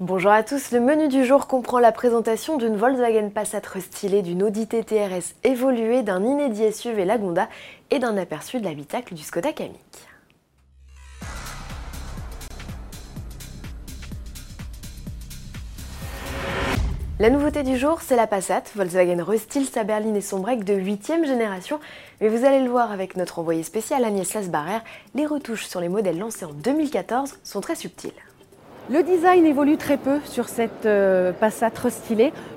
Bonjour à tous, le menu du jour comprend la présentation d'une Volkswagen Passat restylée, d'une Audi TTRS évoluée, d'un inédit SUV Lagonda et d'un aperçu de l'habitacle du Skoda Kamiq. La nouveauté du jour, c'est la Passat. Volkswagen restyle sa berline et son break de 8ème génération. Mais vous allez le voir avec notre envoyé spécial Agnès Lasbarère, les retouches sur les modèles lancés en 2014 sont très subtiles. Le design évolue très peu sur cette euh, Passat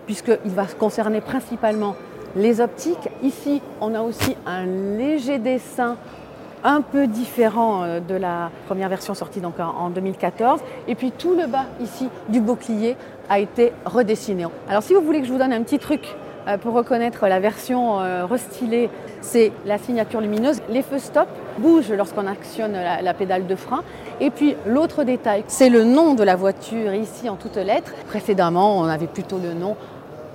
puisqu'il va concerner principalement les optiques. Ici, on a aussi un léger dessin un peu différent euh, de la première version sortie en 2014. Et puis tout le bas ici du bouclier a été redessiné. Alors si vous voulez que je vous donne un petit truc pour reconnaître la version euh, restylée, c'est la signature lumineuse. Les feux stop bougent lorsqu'on actionne la, pédale de frein. Et puis l'autre détail, c'est le nom de la voiture ici en toutes lettres. Précédemment, on avait plutôt le nom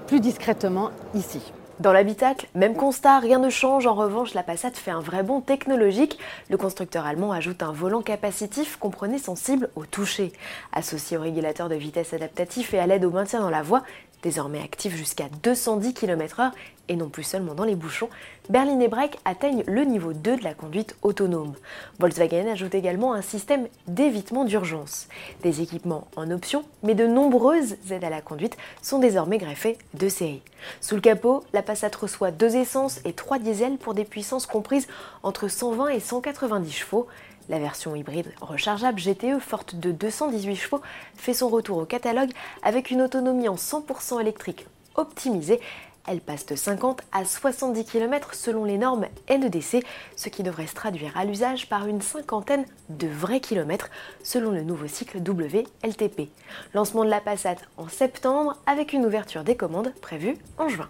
plus discrètement ici. Dans l'habitacle, même constat, rien ne change. En revanche, la Passat fait un vrai bond technologique. Le constructeur allemand ajoute un volant capacitif, comprenez sensible au toucher. Associé au régulateur de vitesse adaptatif et à l'aide au maintien dans la voie, désormais actif jusqu'à 210 km/h et non plus seulement dans les bouchons, Berlin et Break atteignent le niveau 2 de la conduite autonome. Volkswagen ajoute également un système d'évitement d'urgence. Des équipements en option, mais de nombreuses aides à la conduite sont désormais greffées de série. Sous le capot, la Passat reçoit deux essences et trois diesels pour des puissances comprises entre 120 et 190 chevaux. La version hybride rechargeable GTE forte de 218 chevaux fait son retour au catalogue avec une autonomie en 100% électrique optimisée. Elle passe de 50 à 70 km selon les normes NEDC, ce qui devrait se traduire à l'usage par une cinquantaine de vrais kilomètres selon le nouveau cycle WLTP. Lancement de la Passat en septembre avec une ouverture des commandes prévue en juin.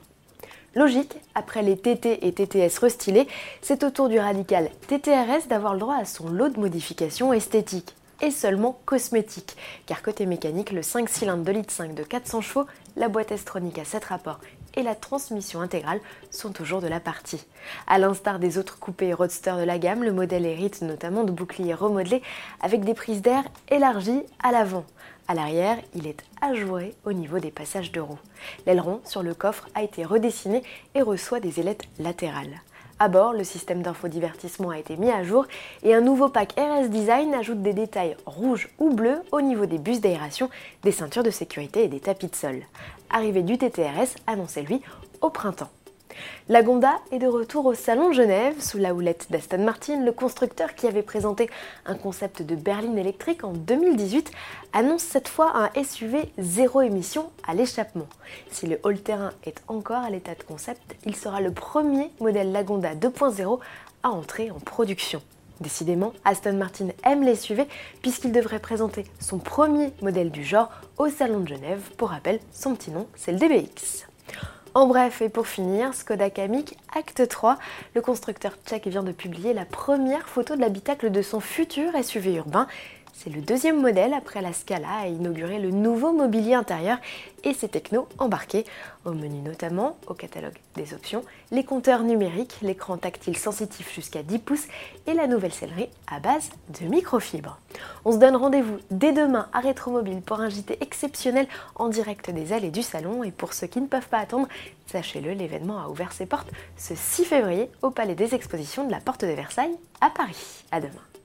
Logique, après les TT et TTS restylés, c'est au tour du radical TTRS d'avoir le droit à son lot de modifications esthétiques et seulement cosmétiques, car côté mécanique, le 5 cylindres de litre 5 de 400 chevaux, la boîte S-Tronic à 7 rapports et la transmission intégrale sont toujours de la partie. A l'instar des autres coupés roadster de la gamme, le modèle hérite notamment de boucliers remodelés avec des prises d'air élargies à l'avant. À l'arrière, il est ajouré au niveau des passages de roues. L'aileron sur le coffre a été redessiné et reçoit des ailettes latérales. À bord, le système d'infodivertissement a été mis à jour et un nouveau pack RS Design ajoute des détails rouges ou bleus au niveau des bus d'aération, des ceintures de sécurité et des tapis de sol. Arrivée du TTRS annoncé lui au printemps. La Gonda est de retour au Salon Genève sous la houlette d'Aston Martin. Le constructeur qui avait présenté un concept de berline électrique en 2018 annonce cette fois un SUV zéro émission à l'échappement. Si le all-terrain est encore à l'état de concept, il sera le premier modèle Lagonda 2.0 à entrer en production. Décidément, Aston Martin aime les SUV puisqu'il devrait présenter son premier modèle du genre au Salon de Genève. Pour rappel, son petit nom, c'est le DBX. En bref, et pour finir, Skoda Kamiq Acte 3, le constructeur tchèque vient de publier la première photo de l'habitacle de son futur SUV urbain. C'est le deuxième modèle après la Scala à inaugurer le nouveau mobilier intérieur et ses technos embarqués. Au menu notamment, au catalogue des options, les compteurs numériques, l'écran tactile sensitif jusqu'à 10 pouces et la nouvelle sellerie à base de microfibre. On se donne rendez-vous dès demain à Rétromobile pour un JT exceptionnel en direct des allées du salon et pour ceux qui ne peuvent pas attendre, sachez-le, l'événement a ouvert ses portes ce 6 février au Palais des Expositions de la Porte de Versailles à Paris. À demain.